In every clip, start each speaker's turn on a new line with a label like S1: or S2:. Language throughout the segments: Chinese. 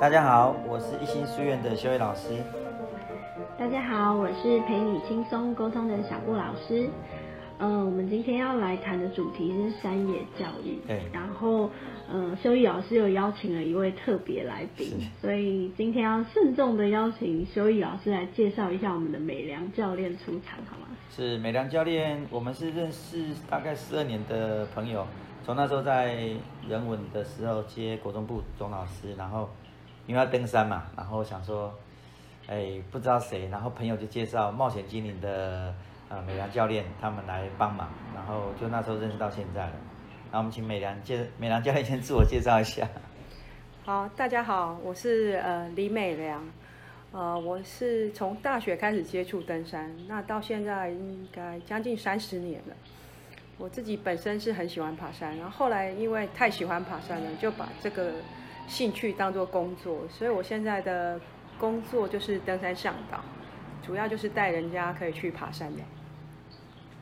S1: 大家好，我是一心书院的修慧老师。
S2: 大家好，我是陪你轻松沟通的小布老师。嗯、呃，我们今天要来谈的主题是山野教育。
S1: 对。
S2: 然后，嗯、呃，修义老师又邀请了一位特别来宾，所以今天要慎重的邀请修义老师来介绍一下我们的美良教练出场，好吗？
S1: 是美良教练，我们是认识大概十二年的朋友，从那时候在人文的时候接国中部总老师，然后因为要登山嘛，然后想说，哎，不知道谁，然后朋友就介绍冒险精灵的。呃，美良教练他们来帮忙，然后就那时候认识到现在了。然后我们请美良介美良教练先自我介绍一下。
S3: 好，大家好，我是呃李美良，呃，我是从大学开始接触登山，那到现在应该将近三十年了。我自己本身是很喜欢爬山，然后后来因为太喜欢爬山了，就把这个兴趣当做工作，所以我现在的工作就是登山向导，主要就是带人家可以去爬山的。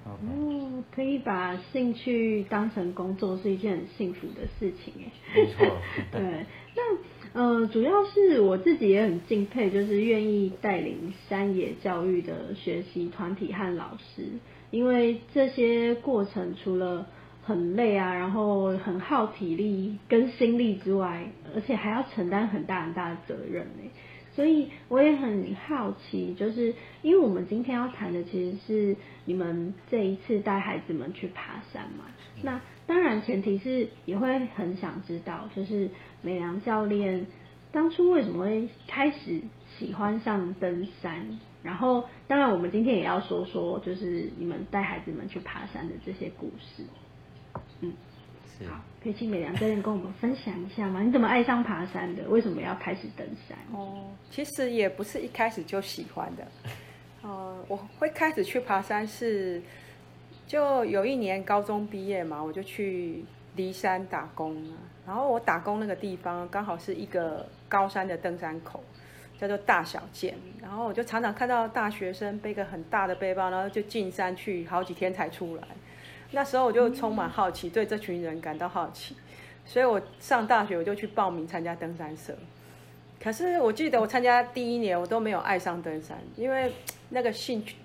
S2: 哦、嗯，可以把兴趣当成工作是一件很幸福的事情哎。
S1: 没错。
S2: 对，那呃，主要是我自己也很敬佩，就是愿意带领山野教育的学习团体和老师，因为这些过程除了很累啊，然后很耗体力跟心力之外，而且还要承担很大很大的责任呢。所以我也很好奇，就是因为我们今天要谈的其实是你们这一次带孩子们去爬山嘛。那当然前提是也会很想知道，就是美良教练当初为什么会开始喜欢上登山？然后当然我们今天也要说说，就是你们带孩子们去爬山的这些故事。嗯。好，可以请美良教练跟我们分享一下吗？你怎么爱上爬山的？为什么要开始登山？
S3: 哦，其实也不是一开始就喜欢的。呃，我会开始去爬山是，就有一年高中毕业嘛，我就去骊山打工。然后我打工那个地方刚好是一个高山的登山口，叫做大小剑。然后我就常常看到大学生背个很大的背包，然后就进山去好几天才出来。那时候我就充满好奇，对这群人感到好奇，所以我上大学我就去报名参加登山社。可是我记得我参加第一年，我都没有爱上登山，因为那个兴趣、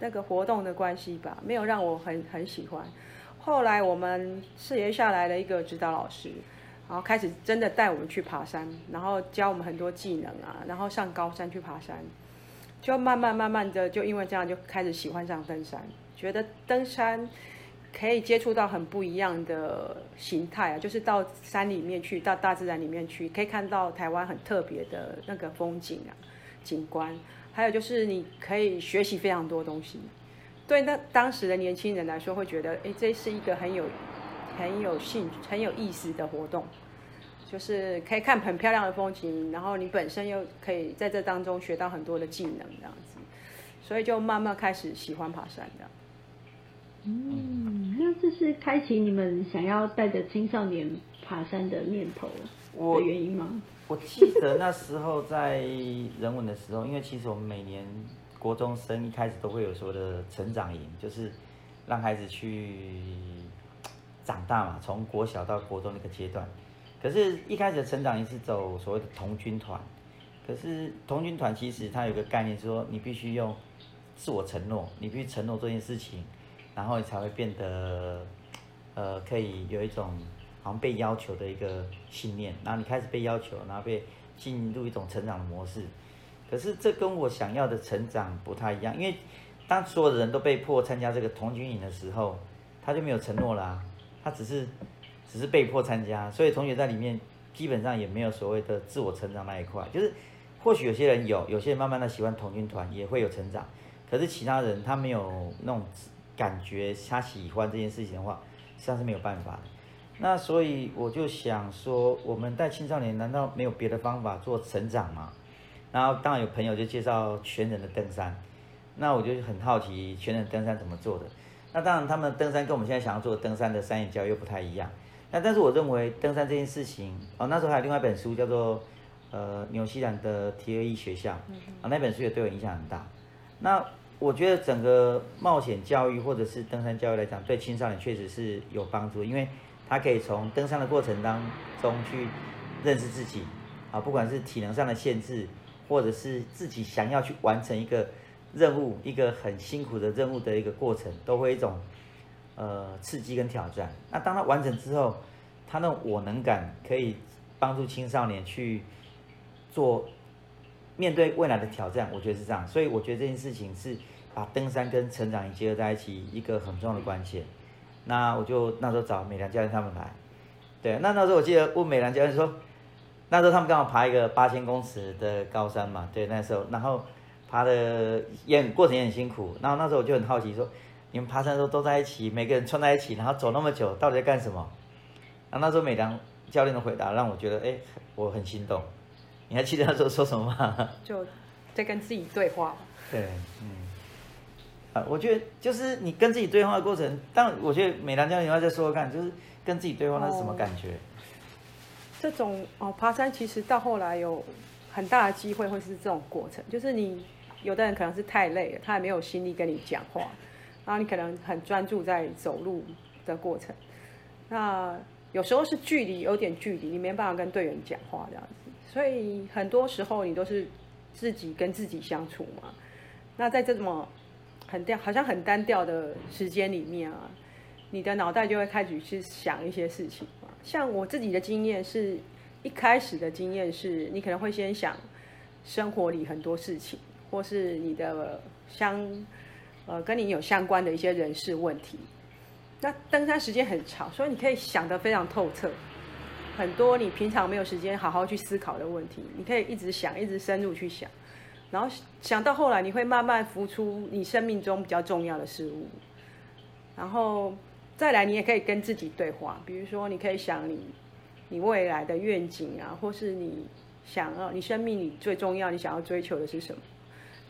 S3: 那个活动的关系吧，没有让我很很喜欢。后来我们四爷下来了一个指导老师，然后开始真的带我们去爬山，然后教我们很多技能啊，然后上高山去爬山，就慢慢慢慢的就因为这样就开始喜欢上登山，觉得登山。可以接触到很不一样的形态啊，就是到山里面去，到大自然里面去，可以看到台湾很特别的那个风景啊、景观，还有就是你可以学习非常多东西。对那当时的年轻人来说，会觉得，诶，这是一个很有、很有兴趣、很有意思的活动，就是可以看很漂亮的风景，然后你本身又可以在这当中学到很多的技能，这样子，所以就慢慢开始喜欢爬山的。
S2: 嗯，那这是开启你们想要带着青少年爬山的念头的原因吗？
S1: 我，我记得那时候在人文的时候，因为其实我们每年国中生一开始都会有所谓的成长营，就是让孩子去长大嘛，从国小到国中那个阶段。可是，一开始的成长营是走所谓的童军团，可是童军团其实它有个概念，是说你必须用自我承诺，你必须承诺这件事情。然后你才会变得，呃，可以有一种好像被要求的一个信念。然后你开始被要求，然后被进入一种成长的模式。可是这跟我想要的成长不太一样，因为当所有的人都被迫参加这个童军营的时候，他就没有承诺啦、他只是只是被迫参加，所以同学在里面基本上也没有所谓的自我成长那一块。就是或许有些人有，有些人慢慢的喜欢童军团也会有成长，可是其他人他没有那种。感觉他喜欢这件事情的话，实际上是没有办法的。那所以我就想说，我们带青少年难道没有别的方法做成长吗？然后当然有朋友就介绍全人的登山，那我就很好奇全人登山怎么做的。那当然他们登山跟我们现在想要做的登山的山野教育又不太一样。那但是我认为登山这件事情，哦，那时候还有另外一本书叫做呃纽西兰的 T A E 学校，啊那本书也对我影响很大。那我觉得整个冒险教育或者是登山教育来讲，对青少年确实是有帮助，因为他可以从登山的过程当中去认识自己，啊，不管是体能上的限制，或者是自己想要去完成一个任务，一个很辛苦的任务的一个过程，都会一种呃刺激跟挑战。那当他完成之后，他那种我能感可以帮助青少年去做面对未来的挑战，我觉得是这样。所以我觉得这件事情是把登山跟成长营结合在一起一个很重要的关键。那我就那时候找美良教练他们来，对，那那时候我记得问美良教练说，那时候他们刚好爬一个八千公尺的高山嘛，对，那时候然后爬的也很过程也很辛苦，然后那时候我就很好奇说，你们爬山的时候都在一起，每个人串在一起，然后走那么久，到底在干什么？然后那时候美良教练的回答让我觉得，哎，我很心动。你还记得那时候说什么吗？
S3: 就在跟自己对话。
S1: 对，嗯。啊，我觉得就是你跟自己对话的过程，但我觉得美兰教练你要再说说看，就是跟自己对话那是什么感觉？哦、
S3: 这种哦，爬山其实到后来有很大的机会会是这种过程，就是你有的人可能是太累了，他也没有心力跟你讲话，然后你可能很专注在走路的过程，那有时候是距离有点距离，你没办法跟队员讲话这样子，所以很多时候你都是自己跟自己相处嘛，那在这么。很调，好像很单调的时间里面啊，你的脑袋就会开始去想一些事情嘛。像我自己的经验是，一开始的经验是你可能会先想生活里很多事情，或是你的相呃跟你有相关的一些人事问题。那登山时间很长，所以你可以想得非常透彻，很多你平常没有时间好好去思考的问题，你可以一直想，一直深入去想。然后想到后来，你会慢慢浮出你生命中比较重要的事物，然后再来，你也可以跟自己对话。比如说，你可以想你你未来的愿景啊，或是你想要你生命里最重要、你想要追求的是什么。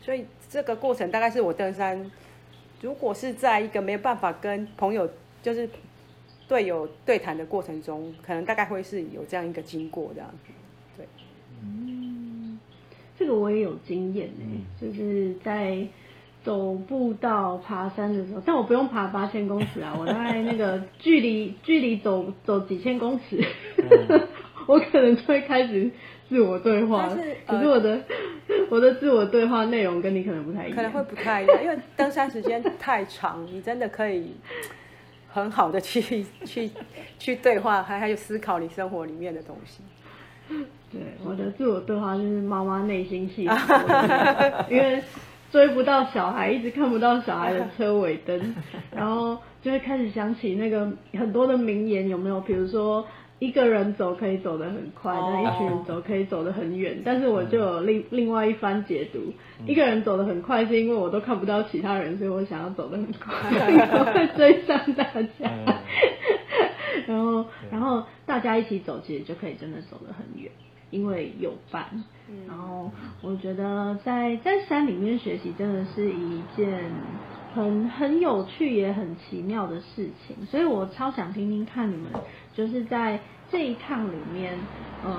S3: 所以这个过程大概是我登山，如果是在一个没有办法跟朋友就是队友对谈的过程中，可能大概会是有这样一个经过这样子。对，嗯。
S2: 这个我也有经验呢，就是在走步道爬山的时候，但我不用爬八千公尺啊，我大概那个距离距离走走几千公尺，我可能就会开始自我对话。是可是我的、呃、我的自我对话内容跟你可能不太一样，
S3: 可能会不太一样，因为登山时间太长，你真的可以很好的去 去去对话，还还有思考你生活里面的东西。
S2: 对，我的自我对话就是妈妈内心戏，因为追不到小孩，一直看不到小孩的车尾灯，然后就会开始想起那个很多的名言，有没有？比如说一个人走可以走得很快，但一群人走可以走得很远。但是我就有另另外一番解读，一个人走得很快是因为我都看不到其他人，所以我想要走得很快，然后会追上大家。然后，然后大家一起走，其实就可以真的走得很远，因为有伴。然后，我觉得在在山里面学习真的是一件很很有趣也很奇妙的事情。所以我超想听听看你们，就是在这一趟里面，嗯，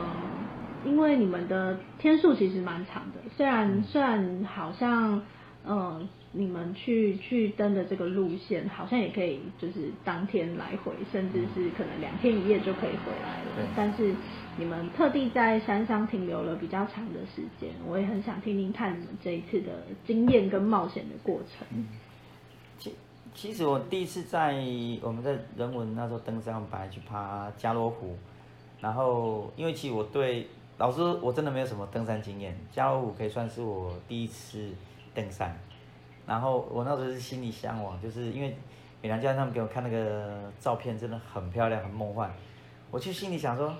S2: 因为你们的天数其实蛮长的，虽然虽然好像，嗯。你们去去登的这个路线，好像也可以，就是当天来回，甚至是可能两天一夜就可以回来了。但是你们特地在山上停留了比较长的时间，我也很想听听看你们这一次的经验跟冒险的过程。
S1: 其其实我第一次在我们在人文那时候登山，我们本来去爬加罗湖，然后因为其实我对老师，我真的没有什么登山经验，加罗湖可以算是我第一次登山。然后我那时候是心里向往，就是因为美良教练他们给我看那个照片，真的很漂亮，很梦幻。我就心里想说，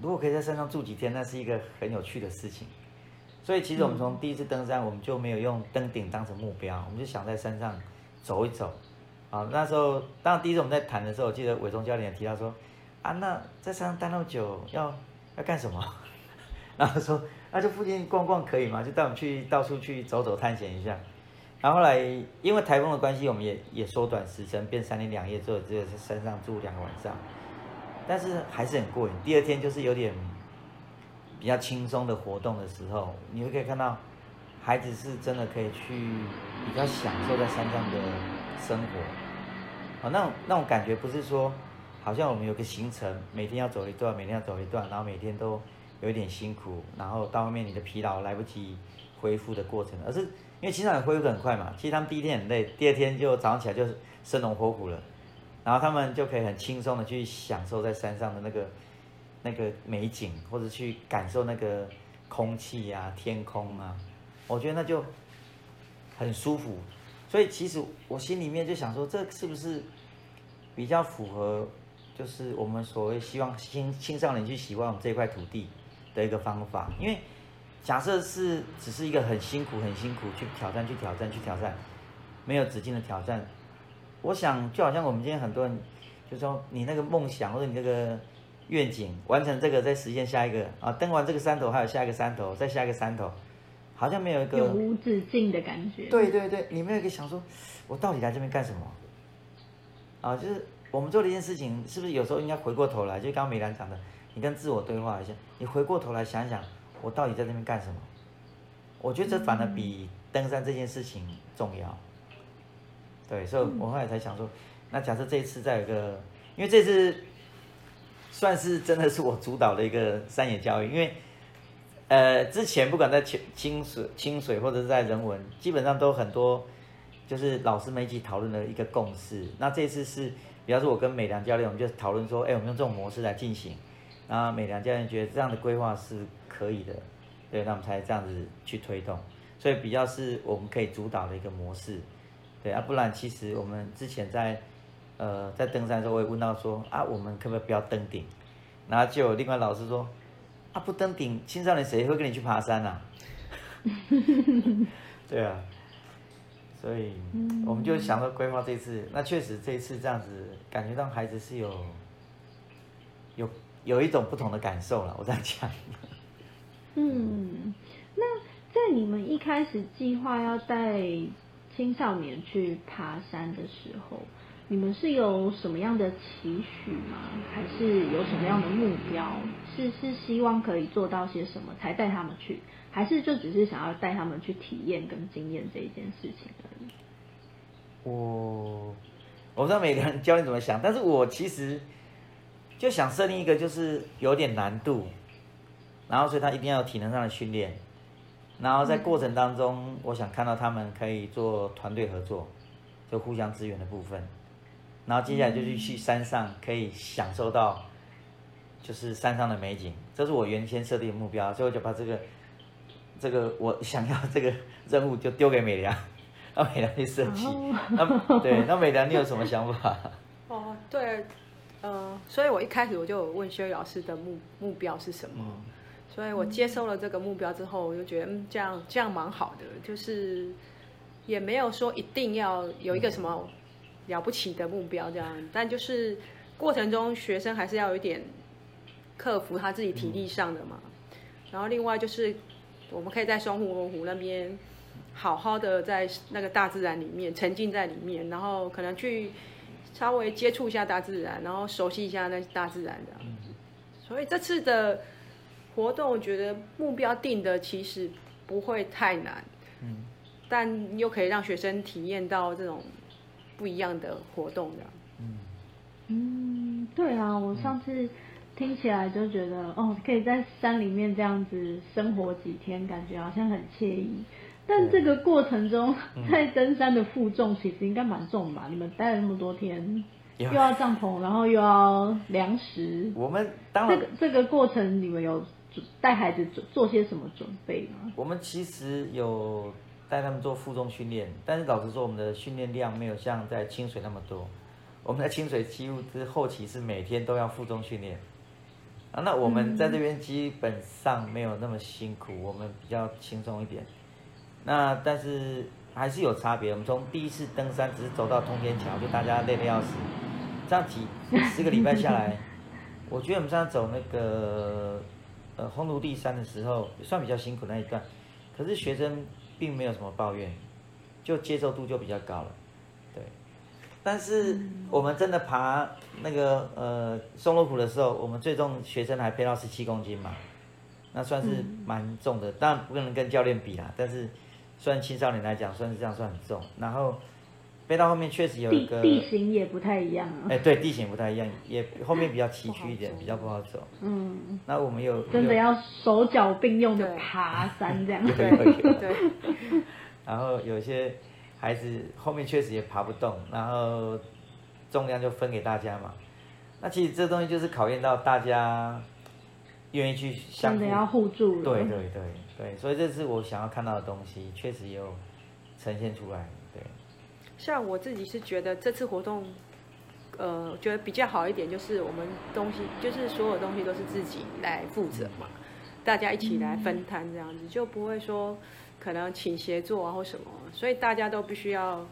S1: 如果可以在山上住几天，那是一个很有趣的事情。所以其实我们从第一次登山，我们就没有用登顶当成目标，我们就想在山上走一走。啊，那时候当第一次我们在谈的时候，我记得伟忠教练也提到说，啊，那在山上待那么久，要要干什么？然后说，那就附近逛逛可以吗？就带我们去到处去走走探险一下。然后后来，因为台风的关系，我们也也缩短时程，变三天两夜，之后只有在山上住两个晚上。但是还是很过瘾。第二天就是有点比较轻松的活动的时候，你会可以看到孩子是真的可以去比较享受在山上的生活。哦，那那种感觉不是说好像我们有个行程，每天要走一段，每天要走一段，然后每天都有一点辛苦，然后到后面你的疲劳来不及恢复的过程，而是因为青少年恢复很快嘛，其实他们第一天很累，第二天就早上起来就生龙活虎了，然后他们就可以很轻松的去享受在山上的那个那个美景，或者去感受那个空气啊、天空啊，我觉得那就很舒服。所以其实我心里面就想说，这是不是比较符合，就是我们所谓希望青青少年去喜欢我们这块土地的一个方法？因为假设是只是一个很辛苦、很辛苦去挑战、去挑战、去挑战，没有止境的挑战，我想就好像我们今天很多人就说，你那个梦想或者你那个愿景完成这个，再实现下一个啊，登完这个山头还有下一个山头，再下一个山头。好像没有一个
S2: 永无止境的感觉。
S1: 对对对，你没有一个想说，我到底来这边干什么？啊，就是我们做了一件事情，是不是有时候应该回过头来？就刚刚美兰讲的，你跟自我对话一下，你回过头来想一想，我到底在这边干什么？我觉得这反而比登山这件事情重要。嗯、对，所以我后来才想说，那假设这一次再有一个，因为这次算是真的是我主导的一个山野教育，因为。呃，之前不管在清清水、清水或者是在人文，基本上都很多，就是老师们一起讨论的一个共识。那这次是，比方说我跟美良教练，我们就讨论说，哎，我们用这种模式来进行。然后美良教练觉得这样的规划是可以的，对，那我们才这样子去推动。所以比较是我们可以主导的一个模式，对啊，不然其实我们之前在，呃，在登山的时候，我也问到说，啊，我们可不可以不要登顶？然后就有另外老师说。啊，不登顶，青少年谁会跟你去爬山啊？对啊，所以我们就想到规划这次，那确实这一次这样子，感觉到孩子是有有有一种不同的感受了。我这样讲。
S2: 嗯，那在你们一开始计划要带青少年去爬山的时候，你们是有什么样的期许吗？还是有什么样的目标？是是希望可以做到些什么才带他们去？还是就只是想要带他们去体验跟经验这一件事情而已？
S1: 我我不知道每个人教练怎么想，但是我其实就想设定一个就是有点难度，然后所以他一定要有体能上的训练，然后在过程当中，我想看到他们可以做团队合作，就互相支援的部分。然后接下来就去去山上，可以享受到，就是山上的美景，这是我原先设定的目标，所以我就把这个，这个我想要这个任务就丢给美良，让美良去设计。Oh. 那对，那美良你有什么想法？
S3: 哦，对，呃，所以我一开始我就问修老师的目目标是什么，嗯、所以我接收了这个目标之后，我就觉得嗯，这样这样蛮好的，就是也没有说一定要有一个什么。了不起的目标这样，但就是过程中学生还是要有一点克服他自己体力上的嘛。然后另外就是我们可以在松湖罗湖那边好好的在那个大自然里面沉浸在里面，然后可能去稍微接触一下大自然，然后熟悉一下那大自然这样。所以这次的活动，我觉得目标定的其实不会太难，嗯，但又可以让学生体验到这种。不一样的活动的，
S2: 嗯嗯，对啊，我上次听起来就觉得，嗯、哦，可以在山里面这样子生活几天，感觉好像很惬意。但这个过程中，在登山的负重其实应该蛮重吧？你们待了那么多天，又要帐篷，然后又要粮食，
S1: 我们当然
S2: 这个这个过程，你们有带孩子做做些什么准备吗？
S1: 我们其实有。带他们做负重训练，但是老实说，我们的训练量没有像在清水那么多。我们在清水几乎是后期是每天都要负重训练啊。那我们在这边基本上没有那么辛苦，我们比较轻松一点。那但是还是有差别。我们从第一次登山只是走到通天桥，就大家累得要死。这样几十个礼拜下来，我觉得我们上次走那个呃烘炉地山的时候，算比较辛苦那一段。可是学生。并没有什么抱怨，就接受度就比较高了，对。但是我们真的爬那个呃松萝湖的时候，我们最重学生还背到十七公斤嘛，那算是蛮重的。当然不可能跟教练比啦，但是算青少年来讲，算是这样算很重。然后飞到后面确实有一个
S2: 地地形也不太一样啊。
S1: 哎，对，地形不太一样，也后面比较崎岖一点，比较不好走。
S2: 嗯。
S1: 那我们有
S2: 真的要手脚并用的爬山这样。
S1: 对 对对。然后有些孩子后面确实也爬不动，然后重量就分给大家嘛。那其实这东西就是考验到大家愿意去相互。
S2: 真的要互助。
S1: 对对对对，所以这是我想要看到的东西，确实也有呈现出来。对。
S3: 像我自己是觉得这次活动，呃，觉得比较好一点，就是我们东西，就是所有东西都是自己来负责嘛，大家一起来分摊这样子，就不会说可能请协作啊或什么，所以大家都必须要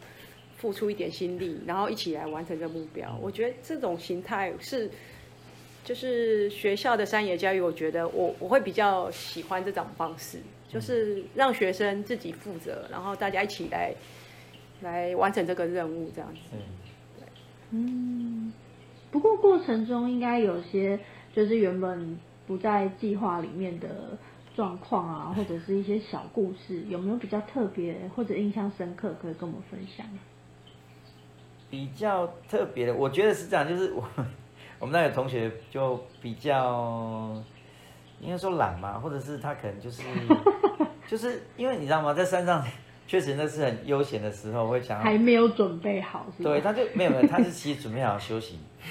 S3: 付出一点心力，然后一起来完成这个目标。我觉得这种形态是，就是学校的山野教育，我觉得我我会比较喜欢这种方式，就是让学生自己负责，然后大家一起来。来完成这个任务，这样子。嗯，
S2: 不过过程中应该有些就是原本不在计划里面的状况啊，或者是一些小故事，有没有比较特别或者印象深刻可以跟我们分享？
S1: 比较特别的，我觉得是这样，就是我我们那个同学就比较应该说懒嘛，或者是他可能就是 就是因为你知道吗，在山上。确实那是很悠闲的时候，会想要
S2: 还没有准备好是吧？
S1: 对，他就没有没有，他是其实准备好休息。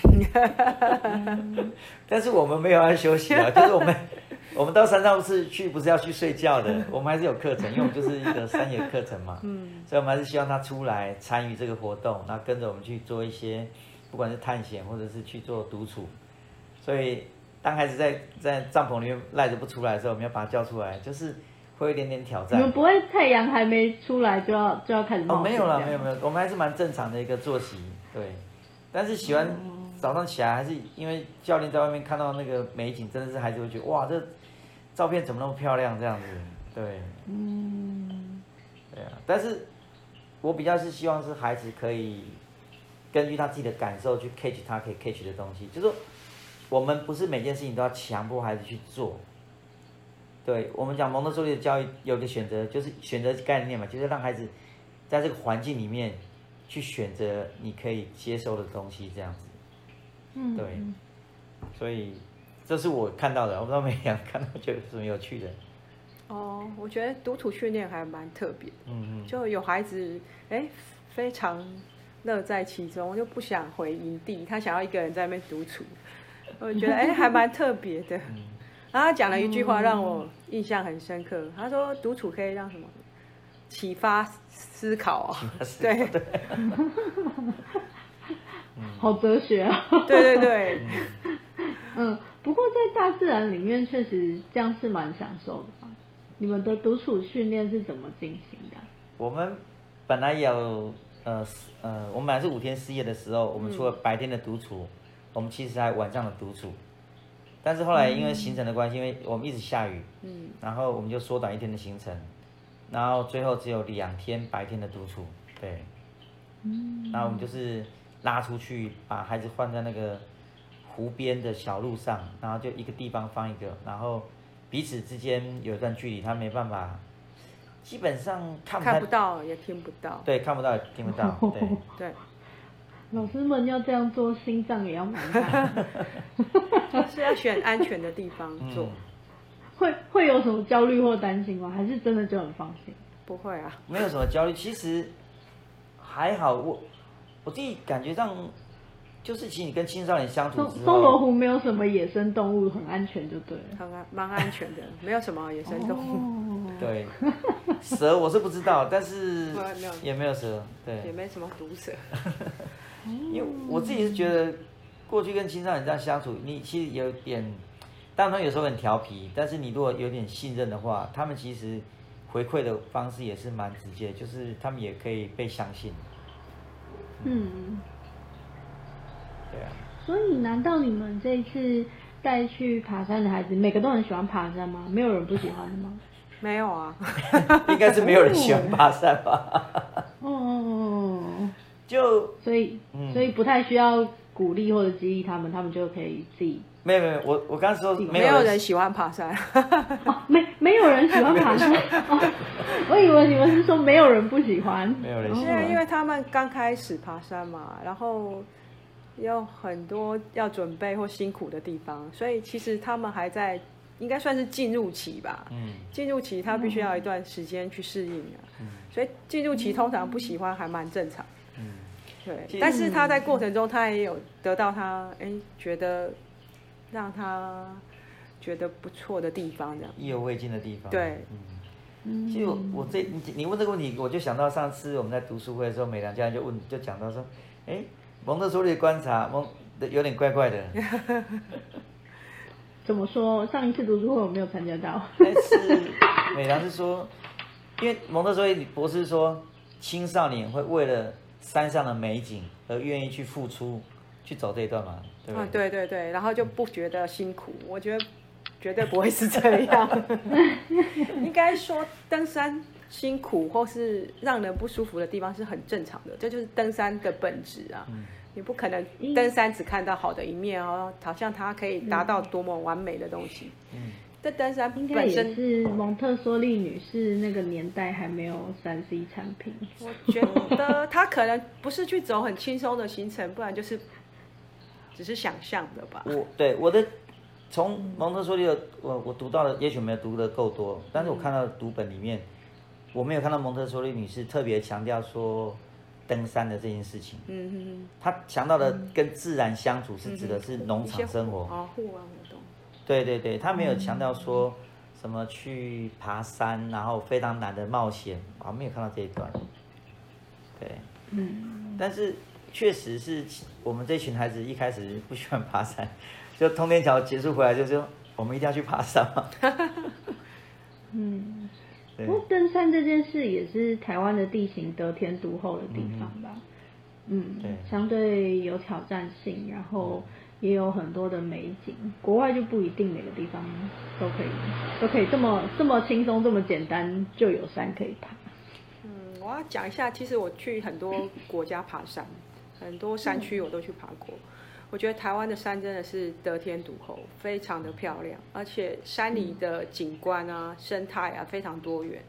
S1: 但是我们没有要休息啊，就是我们我们到山上不是去不是要去睡觉的，我们还是有课程，因为我们就是一个山野课程嘛。嗯。所以我们还是希望他出来参与这个活动，然后跟着我们去做一些，不管是探险或者是去做独处。所以当孩子在在帐篷里面赖着不出来的时候，我们要把他叫出来，就是。会有一点点挑战。
S2: 你们不会太阳还没出来就要就要开始？
S1: 哦，没有了，没有没有，我们还是蛮正常的一个作息，对。但是喜欢早上起来，还是因为教练在外面看到那个美景，真的是孩子会觉得哇，这照片怎么那么漂亮这样子，对。嗯。对啊，但是我比较是希望是孩子可以根据他自己的感受去 catch 他可以 catch 的东西，就是说我们不是每件事情都要强迫孩子去做。对我们讲蒙特梭利的教育，有个选择，就是选择概念嘛，就是让孩子在这个环境里面去选择你可以接受的东西，这样子。嗯，对。所以这是我看到的，我不知道美羊看到觉得什么有趣的。
S3: 哦，我觉得独处训练还蛮特别。嗯嗯。就有孩子哎，非常乐在其中，就不想回营地，他想要一个人在那边独处。我觉得哎，还蛮特别的。嗯然后他讲了一句话让我印象很深刻，他说独处可以让什么？启发思考啊，对，
S2: 好哲学啊，
S3: 对对对，
S2: 嗯，不过在大自然里面确实这样是蛮享受的嘛。你们的独处训练是怎么进行的？
S1: 我们本来有呃呃，我们本来是五天四夜的时候，我们除了白天的独处，我们其实还晚上的独处。但是后来因为行程的关系，因为我们一直下雨，嗯，然后我们就缩短一天的行程，然后最后只有两天白天的独处，对，嗯，然后我们就是拉出去，把孩子放在那个湖边的小路上，然后就一个地方放一个，然后彼此之间有一段距离，他没办法，基本上看不，
S3: 看不到也听不到，
S1: 对，看不到也听不到，对，
S3: 对。
S2: 老师们要这样做，心脏也要蛮大的。
S3: 是要选安全的地方做。嗯、
S2: 会会有什么焦虑或担心吗？还是真的就很放心？
S3: 不会啊，
S1: 没有什么焦虑。其实还好，我我自己感觉上，就是其实你跟青少年相处之后，
S2: 松罗湖没有什么野生动物，很安全就对了。
S3: 很安，蛮安全的，没有什么野生动物。
S2: 哦、
S1: 对，蛇我是不知道，但是也没有蛇，对，
S3: 也没什么毒蛇。
S1: 因为我自己是觉得，过去跟青少年这样相处，你其实有点，当然有时候很调皮，但是你如果有点信任的话，他们其实回馈的方式也是蛮直接，就是他们也可以被相信。
S2: 嗯，
S1: 对啊。
S2: 所以，难道你们这一次带去爬山的孩子，每个都很喜欢爬山吗？没有人不喜欢的吗？
S3: 没有啊，
S1: 应该是没有人喜欢爬山吧。
S2: 哦。
S1: 就
S2: 所以，所以不太需要鼓励或者激励他们，他们就可以自己。
S1: 没有没有，我我刚刚说没有，
S3: 人喜欢爬山。
S2: 哦，没没有人喜欢爬山。哦，我以为你们是说没有人不喜欢。
S1: 没有人喜欢。
S3: 因为他们刚开始爬山嘛，然后有很多要准备或辛苦的地方，所以其实他们还在应该算是进入期吧。嗯。进入期，他必须要一段时间去适应啊。嗯。所以进入期通常不喜欢还蛮正常。对，但是他在过程中，他也有得到他哎觉得让他觉得不错的地方，这样
S1: 意犹未尽的地方。
S3: 对，
S1: 嗯，其实我，我这你你问这个问题，我就想到上次我们在读书会的时候，美良家人就问就讲到说，哎，蒙特梭利的观察蒙有点怪怪的。
S2: 怎么说？上一次读书会我没有参加到。
S1: 但是美良是说，因为蒙特梭利博士说，青少年会为了山上的美景而愿意去付出，去走这一段嘛？对对？啊，
S3: 对对对，然后就不觉得辛苦。我觉得绝对不会是这样。应该说登山辛苦或是让人不舒服的地方是很正常的，这就是登山的本质啊。嗯，你不可能登山只看到好的一面哦，好像它可以达到多么完美的东西。嗯。这登山
S2: 应该也是蒙特梭利女士那个年代还没有三 C 产品。
S3: 我觉得她可能不是去走很轻松的行程，不然就是只是想象的吧。
S1: 我对我的从蒙特梭利的我我读到的，也许没有读的够多，但是我看到的读本里面，我没有看到蒙特梭利女士特别强调说登山的这件事情。嗯嗯嗯。她强调的跟自然相处是指的是农场生活。对对对，他没有强调说什么去爬山，然后非常难的冒险，我没有看到这一段。对，嗯，但是确实是我们这群孩子一开始不喜欢爬山，就通天桥结束回来就说我们一定要去爬山嘛。
S2: 嗯，不过登山这件事也是台湾的地形得天独厚的地方吧？嗯，对，相对有挑战性，然后。也有很多的美景，国外就不一定每个地方都可以都可以这么这么轻松这么简单就有山可以爬。
S3: 嗯，我要讲一下，其实我去很多国家爬山，很多山区我都去爬过。我觉得台湾的山真的是得天独厚，非常的漂亮，而且山里的景观啊、生态啊非常多元。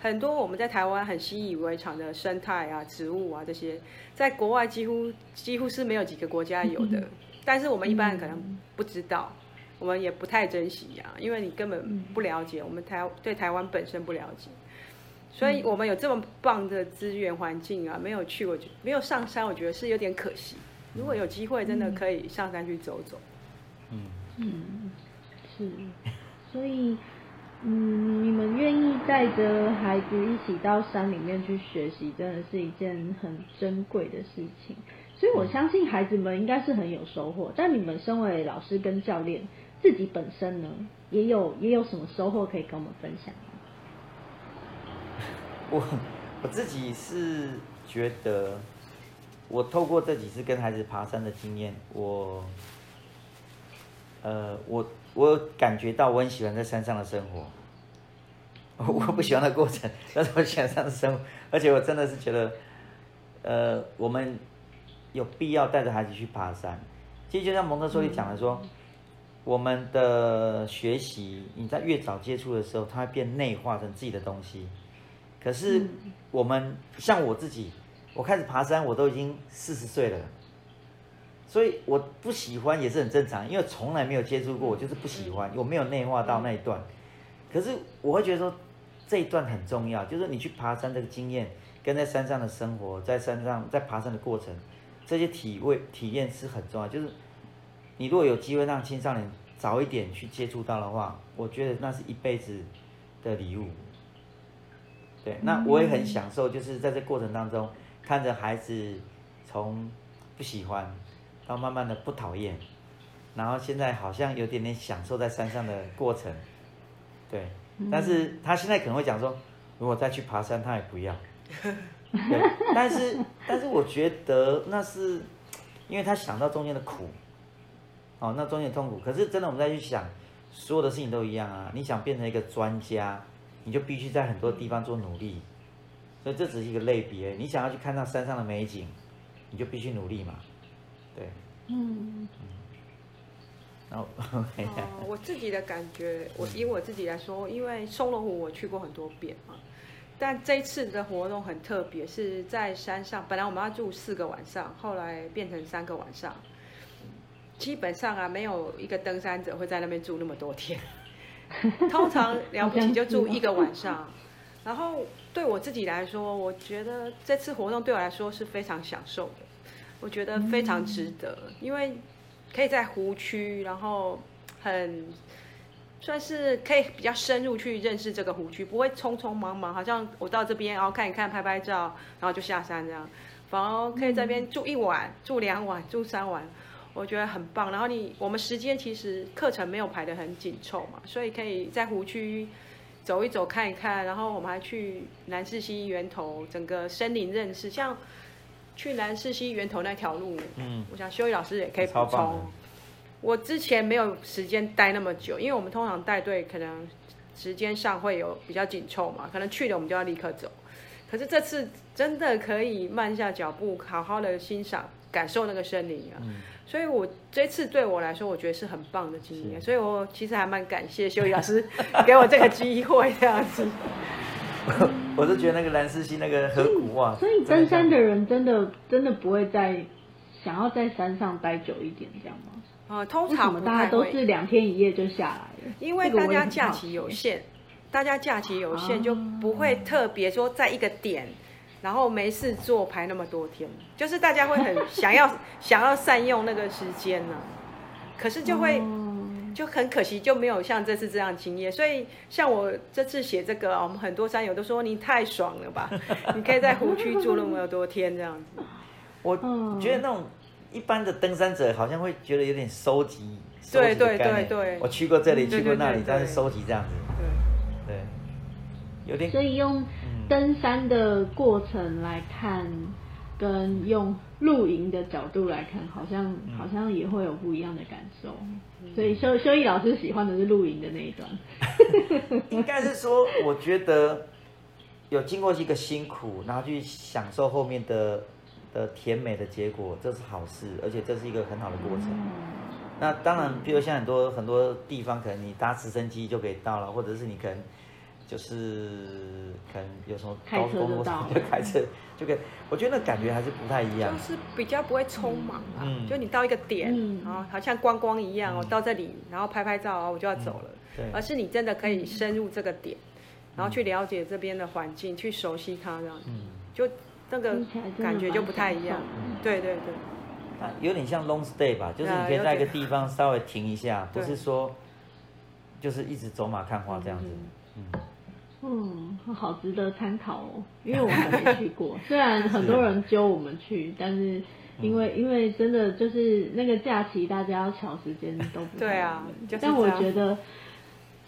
S3: 很多我们在台湾很习以为常的生态啊、植物啊这些，在国外几乎几乎是没有几个国家有的。嗯但是我们一般人可能不知道，嗯、我们也不太珍惜呀、啊，因为你根本不了解，我们台对台湾本身不了解，所以我们有这么棒的资源环境啊，没有去，我觉没有上山，我觉得是有点可惜。如果有机会，真的可以上山去走走。
S2: 嗯嗯，是，所以嗯，你们愿意带着孩子一起到山里面去学习，真的是一件很珍贵的事情。所以我相信孩子们应该是很有收获，但你们身为老师跟教练，自己本身呢，也有也有什么收获可以跟我们分享吗？
S1: 我我自己是觉得，我透过这几次跟孩子爬山的经验，我，呃，我我感觉到我很喜欢在山上的生活。我不喜欢的过程，但是我喜欢山上的生活，而且我真的是觉得，呃，我们。有必要带着孩子去爬山，其实就像蒙特梭利讲的说，嗯、我们的学习，你在越早接触的时候，它会变内化成自己的东西。可是我们像我自己，我开始爬山，我都已经四十岁了，所以我不喜欢也是很正常，因为从来没有接触过，我就是不喜欢，我没有内化到那一段。可是我会觉得说，这一段很重要，就是你去爬山这个经验，跟在山上的生活，在山上在爬山的过程。这些体会体验是很重要，就是你如果有机会让青少年早一点去接触到的话，我觉得那是一辈子的礼物。对，那我也很享受，就是在这过程当中看着孩子从不喜欢到慢慢的不讨厌，然后现在好像有点点享受在山上的过程。对，但是他现在可能会讲说，如果再去爬山，他也不要。对，但是但是我觉得那是，因为他想到中间的苦，哦，那中间的痛苦。可是真的，我们再去想，所有的事情都一样啊。你想变成一个专家，你就必须在很多地方做努力。所以这只是一个类别。你想要去看到山上的美景，你就必须努力嘛。对，
S2: 嗯。
S1: 然后，
S3: 哦，我自己的感觉，我以我自己来说，因为松罗湖我去过很多遍嘛，但这一次的活动很特别，是在山上。本来我们要住四个晚上，后来变成三个晚上。基本上啊，没有一个登山者会在那边住那么多天，通常了不起就住一个晚上。然后对我自己来说，我觉得这次活动对我来说是非常享受的，我觉得非常值得，因为。可以在湖区，然后很算是可以比较深入去认识这个湖区，不会匆匆忙忙，好像我到这边然后看一看、拍拍照，然后就下山这样，反而可以在这边住一晚、住两晚、住三晚，我觉得很棒。然后你我们时间其实课程没有排得很紧凑嘛，所以可以在湖区走一走、看一看，然后我们还去南势溪源头整个森林认识，像。去南势溪源头那条路，嗯，我想修一老师也可以补充。我之前没有时间待那么久，因为我们通常带队可能时间上会有比较紧凑嘛，可能去了我们就要立刻走。可是这次真的可以慢下脚步，好好的欣赏、感受那个森林啊。嗯、所以我这次对我来说，我觉得是很棒的经验。所以我其实还蛮感谢修一老师给我这个机会这样子。
S1: 我是觉得那个蓝思溪那个河谷哇，
S2: 所以登山的人真的真的不会再想要在山上待久一点，这样吗？
S3: 啊、呃，通常
S2: 大家都是两天一夜就下来了，
S3: 因为大家假期有限，大家假期有限就不会特别说在一个点，啊、然后没事做排那么多天，就是大家会很 想要想要善用那个时间呢、啊，可是就会。嗯就很可惜，就没有像这次这样经验。所以像我这次写这个，我们很多山友都说你太爽了吧，你可以在湖区住那么多天这样子。
S1: 我觉得那种一般的登山者好像会觉得有点收集，
S3: 对对对对。
S1: 我去过这里，去过那里，但是收集这样子。对对，有点。
S2: 所以用登山的过程来看。跟用露营的角度来看，好像好像也会有不一样的感受。嗯、所以修修一老师喜欢的是露营的那一段。
S1: 应该是说，我觉得有经过一个辛苦，然后去享受后面的的甜美的结果，这是好事，而且这是一个很好的过程。嗯、那当然，比如像很多很多地方，可能你搭直升机就可以到了，或者是你可能。就是可能有什么高速公路上就开车就可以，我觉得那感觉还是不太一样。
S3: 就是比较不会匆忙啊，嗯、就你到一个点，嗯、然后好像观光一样，我、嗯、到这里，然后拍拍照啊，我就要走了。嗯、对。而是你真的可以深入这个点，嗯、然后去了解这边的环境，去熟悉它这样，嗯、就那个感觉就不太一样。嗯、对对对。
S1: 那有点像 long stay 吧，就是你可以在一个地方稍微停一下，不是说就是一直走马看花这样子。嗯。嗯
S2: 嗯，好值得参考哦，因为我还没去过。虽然很多人揪我们去，但是因为因为真的就是那个假期，大家要抢时间都不对啊。但我觉得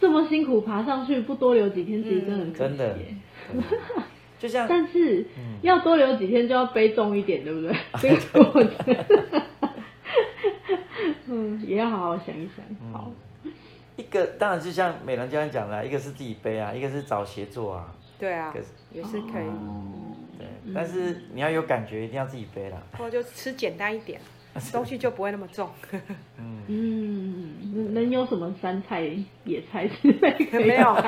S2: 这么辛苦爬上去，不多留几天，其实真的很可惜。真的，
S1: 就像
S2: 但是要多留几天，就要背重一点，对不对？背重的。嗯，也要好好想一想。好。
S1: 一个当然就像美兰教练讲的，一个是自己背啊，一个是找协作啊。
S3: 对啊，也是可以。
S1: 对，但是你要有感觉，一定要自己背了。
S3: 或者就吃简单一点，东西就不会那么重。
S2: 嗯，能有什么山菜、野菜之类的？
S3: 没有。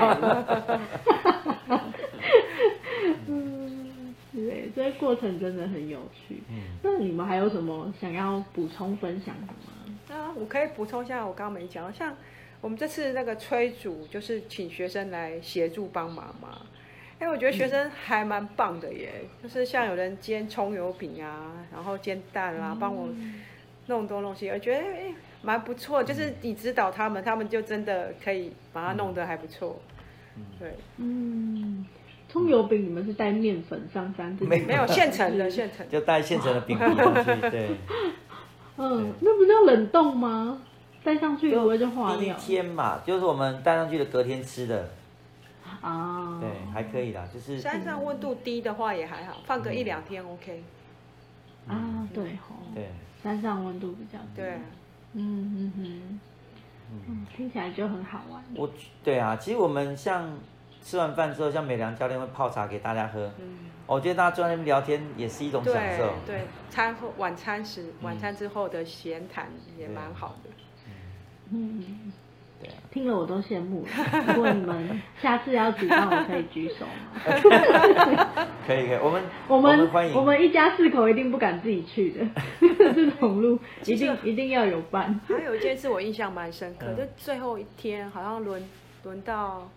S2: 嗯，对，这个过程真的很有趣。嗯，那你们还有什么想要补充分享的吗？
S3: 啊，我可以补充一下，我刚刚没讲，像。我们这次那个炊煮就是请学生来协助帮忙嘛，哎，我觉得学生还蛮棒的耶，嗯、就是像有人煎葱油饼啊，然后煎蛋啊，帮我弄东弄西，我觉得哎蛮不错，就是你指导他们，他们就真的可以把它弄得还不错，对，
S2: 嗯，葱油饼你们是带面粉上山？
S3: 没没有现成的，现成
S1: 就带现成的饼皮上去，对，
S2: 嗯，那不是要冷冻吗？带上去不会就化掉？
S1: 第一天嘛，就是我们带上去的隔天吃的。
S2: 啊。
S1: 对，还可以啦，就是。
S3: 山上温度低的话也还好，放个一两天 OK。
S2: 啊，对吼。对。山上温度比较低。
S3: 对。
S2: 嗯嗯嗯。嗯，听起来就很好玩。
S1: 我，对啊，其实我们像吃完饭之后，像美良教练会泡茶给大家喝。嗯，我觉得大家坐在那边聊天也是一种享受。
S3: 对，对餐后晚餐时，晚餐之后的闲谈也蛮好的。
S2: 嗯。听了我都羡慕了。如果你们下次要举办，我可以举手吗？
S1: 可以可以，我们
S2: 我们
S1: 我们欢迎。
S2: 我们一家四口一定不敢自己去的，这种路一定一定要有伴。
S3: 还有一件事我印象蛮深刻，就最后一天好像轮轮到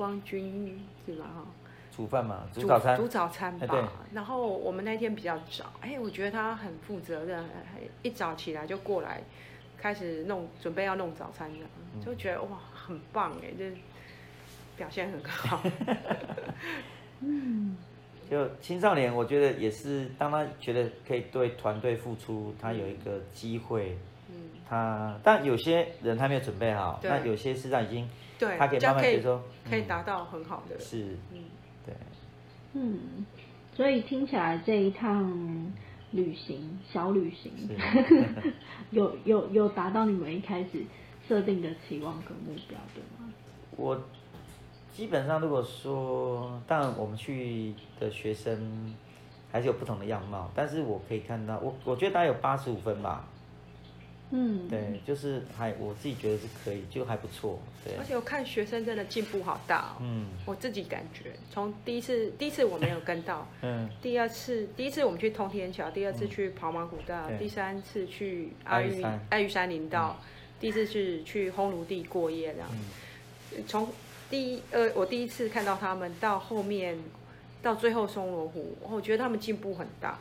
S3: 光君是吧？哈，
S1: 煮饭嘛，煮早餐，
S3: 煮早餐吧。然后我们那天比较早，哎，我觉得他很负责任，一早起来就过来。开始弄，准备要弄早餐的，就觉得哇，很棒哎，就表现很好。
S2: 嗯，
S1: 就青少年，我觉得也是，当他觉得可以对团队付出，他有一个机会。嗯。他，但有些人他没有准备好，那有些实际上已经，
S3: 对，
S1: 他可以慢慢接受，
S3: 可以达到很好的。
S1: 是。嗯。对。
S2: 嗯，所以听起来这一趟。旅行，小旅行，有有有达到你们一开始设定的期望跟目标，对吗？
S1: 我基本上如果说，当然我们去的学生还是有不同的样貌，但是我可以看到，我我觉得大概有八十五分吧。
S2: 嗯，
S1: 对，就是还我自己觉得是可以，就还不错。对，
S3: 而且我看学生真的进步好大哦。嗯，我自己感觉，从第一次第一次我没有跟到，嗯，第二次第一次我们去通天桥，第二次去跑马古道，嗯、第三次去阿玉阿玉山林道，嗯、第一次是去烘炉地过夜这样。嗯、从第一呃我第一次看到他们到后面到最后松罗湖，我觉得他们进步很大。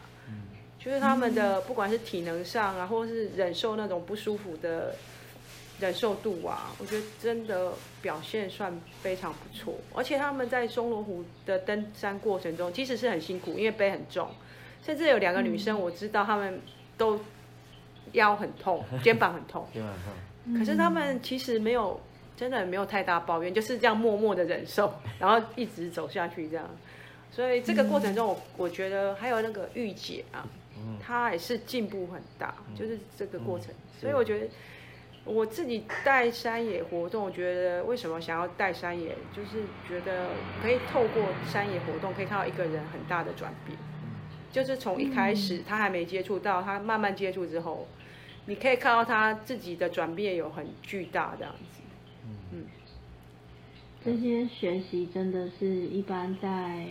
S3: 就是他们的不管是体能上啊，或者是忍受那种不舒服的忍受度啊，我觉得真的表现算非常不错。而且他们在松罗湖的登山过程中，其实是很辛苦，因为背很重，甚至有两个女生我知道她们都腰很痛，肩膀很痛，
S1: 肩膀痛。
S3: 可是他们其实没有，真的没有太大抱怨，就是这样默默的忍受，然后一直走下去这样。所以这个过程中，我我觉得还有那个御姐啊。他也是进步很大，就是这个过程。所以我觉得我自己带山野活动，我觉得为什么想要带山野，就是觉得可以透过山野活动，可以看到一个人很大的转变。就是从一开始他还没接触到，他慢慢接触之后，你可以看到他自己的转变有很巨大这样子。嗯，
S2: 这些学习真的是一般在。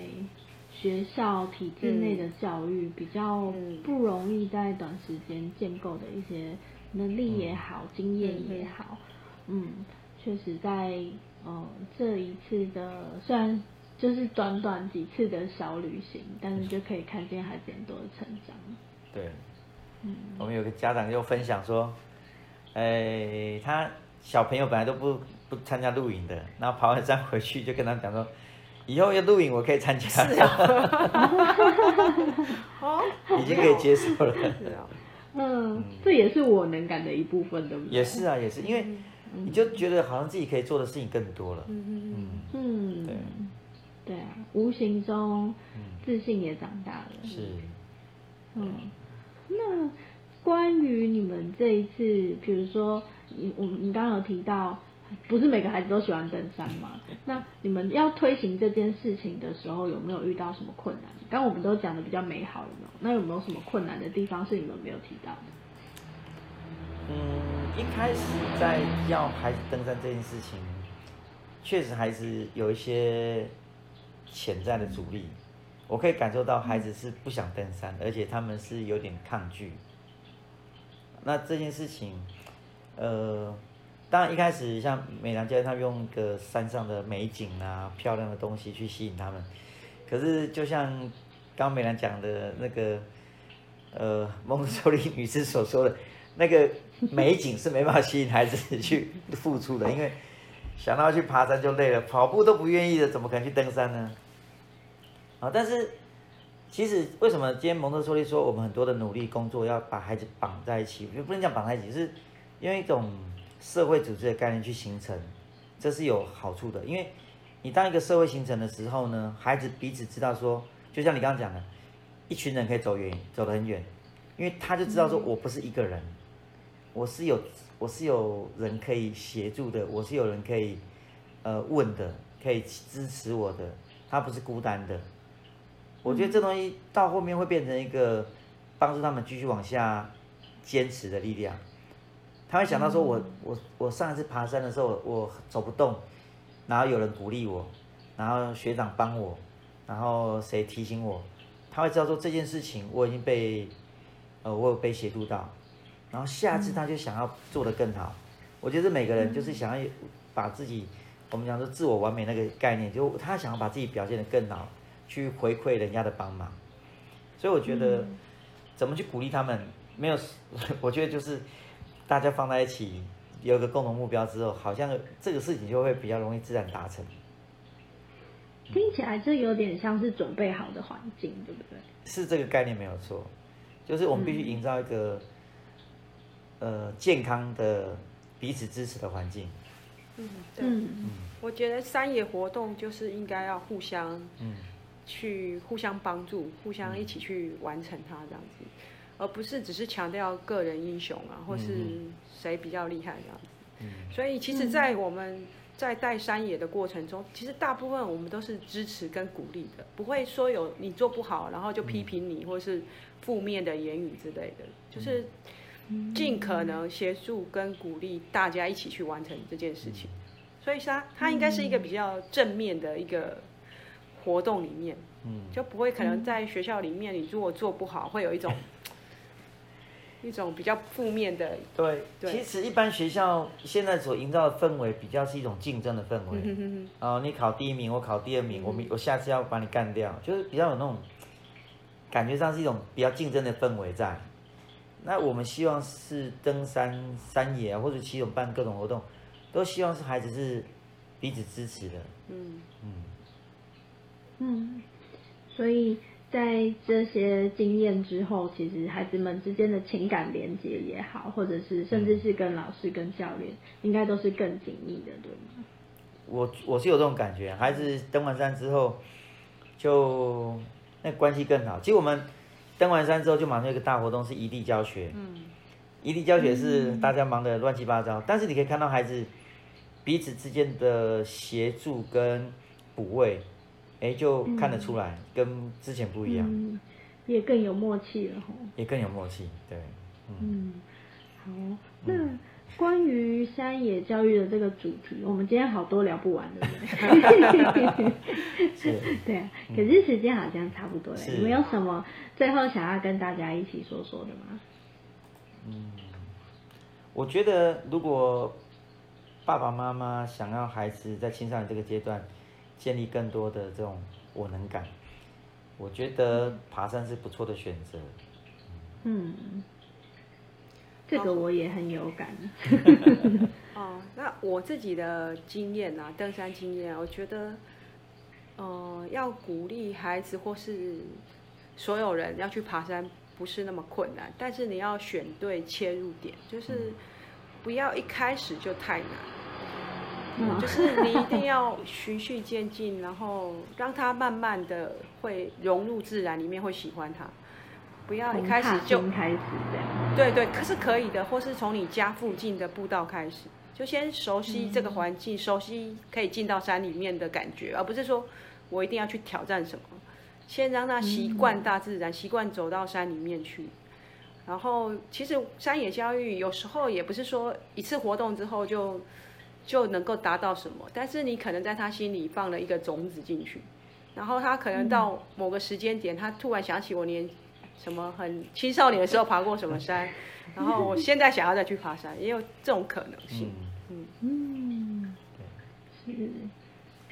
S2: 学校体制内的教育比较不容易在短时间建构的一些能力也好，嗯、经验也好，嗯，确实在呃这一次的虽然就是短短几次的小旅行，但是就可以看见孩子很多的成长。
S1: 对，嗯，我们有个家长又分享说，哎，他小朋友本来都不不参加露营的，然后跑完山回去就跟他讲说。以后要录影，我可以参加。是啊，已经可以接受了。
S2: 嗯，这也是我能感的一部分，对不对？
S1: 也是啊，也是，因为你就觉得好像自己可以做的事情更多了。
S2: 嗯嗯嗯。对。对啊，无形中自信也长大了。
S1: 是。
S2: 嗯，那关于你们这一次，比如说你我你刚刚有提到。不是每个孩子都喜欢登山吗？那你们要推行这件事情的时候，有没有遇到什么困难？刚我们都讲的比较美好，有没有？那有没有什么困难的地方是你们没有提到的？
S1: 嗯，一开始在要孩子登山这件事情，确实还是有一些潜在的阻力。我可以感受到孩子是不想登山，而且他们是有点抗拒。那这件事情，呃。当然，一开始像美良教练，他用个山上的美景啊、漂亮的东西去吸引他们。可是，就像刚美良讲的那个，呃，蒙特梭利女士所说的，那个美景是没办法吸引孩子去付出的，因为想到去爬山就累了，跑步都不愿意的，怎么可能去登山呢？啊，但是其实为什么今天蒙特梭利说我们很多的努力工作要把孩子绑在一起？就不能讲绑在一起，是因为一种。社会组织的概念去形成，这是有好处的，因为你当一个社会形成的时候呢，孩子彼此知道说，就像你刚刚讲的，一群人可以走远，走得很远，因为他就知道说我不是一个人，我是有我是有人可以协助的，我是有人可以呃问的，可以支持我的，他不是孤单的。我觉得这东西到后面会变成一个帮助他们继续往下坚持的力量。他会想到说我，我我我上一次爬山的时候我，我走不动，然后有人鼓励我，然后学长帮我，然后谁提醒我，他会知道说这件事情我已经被呃我有被协助到，然后下次他就想要做得更好。我觉得每个人就是想要把自己，我们讲说自我完美那个概念，就他想要把自己表现得更好，去回馈人家的帮忙。所以我觉得怎么去鼓励他们，没有，我觉得就是。大家放在一起，有个共同目标之后，好像这个事情就会比较容易自然达成。
S2: 听起来这有点像是准备好的环境，对不对？
S1: 是这个概念没有错，就是我们必须营造一个、嗯、呃健康的彼此支持的环境。
S3: 嗯，对。嗯，我觉得山野活动就是应该要互相，嗯，去互相帮助，互相一起去完成它这样子。而不是只是强调个人英雄啊，或是谁比较厉害这样子。嗯。所以其实，在我们在带山野的过程中，其实大部分我们都是支持跟鼓励的，不会说有你做不好，然后就批评你，或是负面的言语之类的，就是尽可能协助跟鼓励大家一起去完成这件事情。所以它它应该是一个比较正面的一个活动里面，嗯，就不会可能在学校里面，你如果做不好，会有一种。一种比较负面的
S1: 对，对，其实一般学校现在所营造的氛围比较是一种竞争的氛围。嗯、哦，你考第一名，我考第二名，嗯、我我下次要把你干掉，就是比较有那种感觉上是一种比较竞争的氛围在。那我们希望是登山、山野啊，或者其实办各种活动，都希望是孩子是彼此支持的。嗯嗯
S2: 嗯，所以。在这些经验之后，其实孩子们之间的情感连接也好，或者是甚至是跟老师、跟教练，应该都是更紧密的，对吗？
S1: 我我是有这种感觉，孩子登完山之后，就那关系更好。其实我们登完山之后，就马上有一个大活动，是异地教学。嗯，异地教学是大家忙得乱七八糟，但是你可以看到孩子彼此之间的协助跟补位。哎，就看得出来，嗯，跟之前不一样，
S2: 嗯，也更有默契了吼。
S1: 也更有默契，对，
S2: 嗯，嗯好，那关于山野教育的这个主题，我们今天好多聊不完的，是，对 啊，可是时间好像差不多了，你们有什么最后想要跟大家一起说说的吗？
S1: 嗯，我觉得如果爸爸妈妈想要孩子在青少年这个阶段。建立更多的这种我能感，我觉得爬山是不错的选择。
S2: 嗯，这个我也很有感。
S3: 哦，那我自己的经验啊，登山经验，我觉得，呃，要鼓励孩子或是所有人要去爬山，不是那么困难，但是你要选对切入点，就是不要一开始就太难。嗯、就是你一定要循序渐进，然后让他慢慢的会融入自然里面，会喜欢它。不要一开始就开始这样。对对，可是可以的，或是从你家附近的步道开始，就先熟悉这个环境，嗯、熟悉可以进到山里面的感觉，而不是说我一定要去挑战什么。先让他习惯大自然，习惯走到山里面去。然后，其实山野教育有时候也不是说一次活动之后就。就能够达到什么？但是你可能在他心里放了一个种子进去，然后他可能到某个时间点，他突然想起我年什么很青少年的时候爬过什么山，然后我现在想要再去爬山，也有这种可能性。嗯
S2: 嗯，是，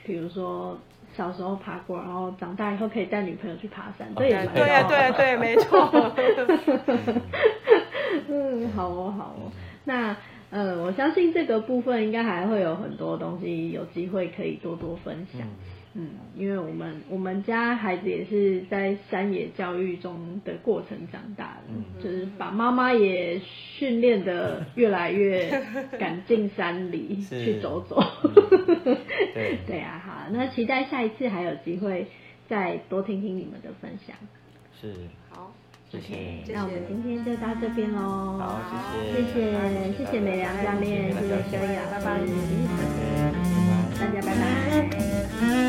S2: 比如说小时候爬过，然后长大以后可以带女朋友去爬山，对呀
S3: 对呀对对，没错。
S2: 嗯，好哦好哦，那。嗯，我相信这个部分应该还会有很多东西有机会可以多多分享。嗯，因为我们我们家孩子也是在山野教育中的过程长大的，嗯、就是把妈妈也训练的越来越敢进山里 去走走。对 对啊，好，那期待下一次还有机会再多听听你们的分享。
S1: 是，
S3: 好。
S2: 谢谢那我们今天就到这边喽。
S1: 好，谢谢，
S2: 谢谢，谢谢美良教练，谢谢小雅。
S1: 拜拜。
S2: 大家拜拜。